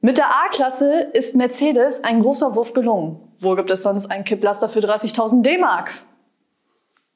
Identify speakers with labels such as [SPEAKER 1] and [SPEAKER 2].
[SPEAKER 1] Mit der A-Klasse ist Mercedes ein großer Wurf gelungen. Wo gibt es sonst einen Kipplaster für 30.000 D-Mark?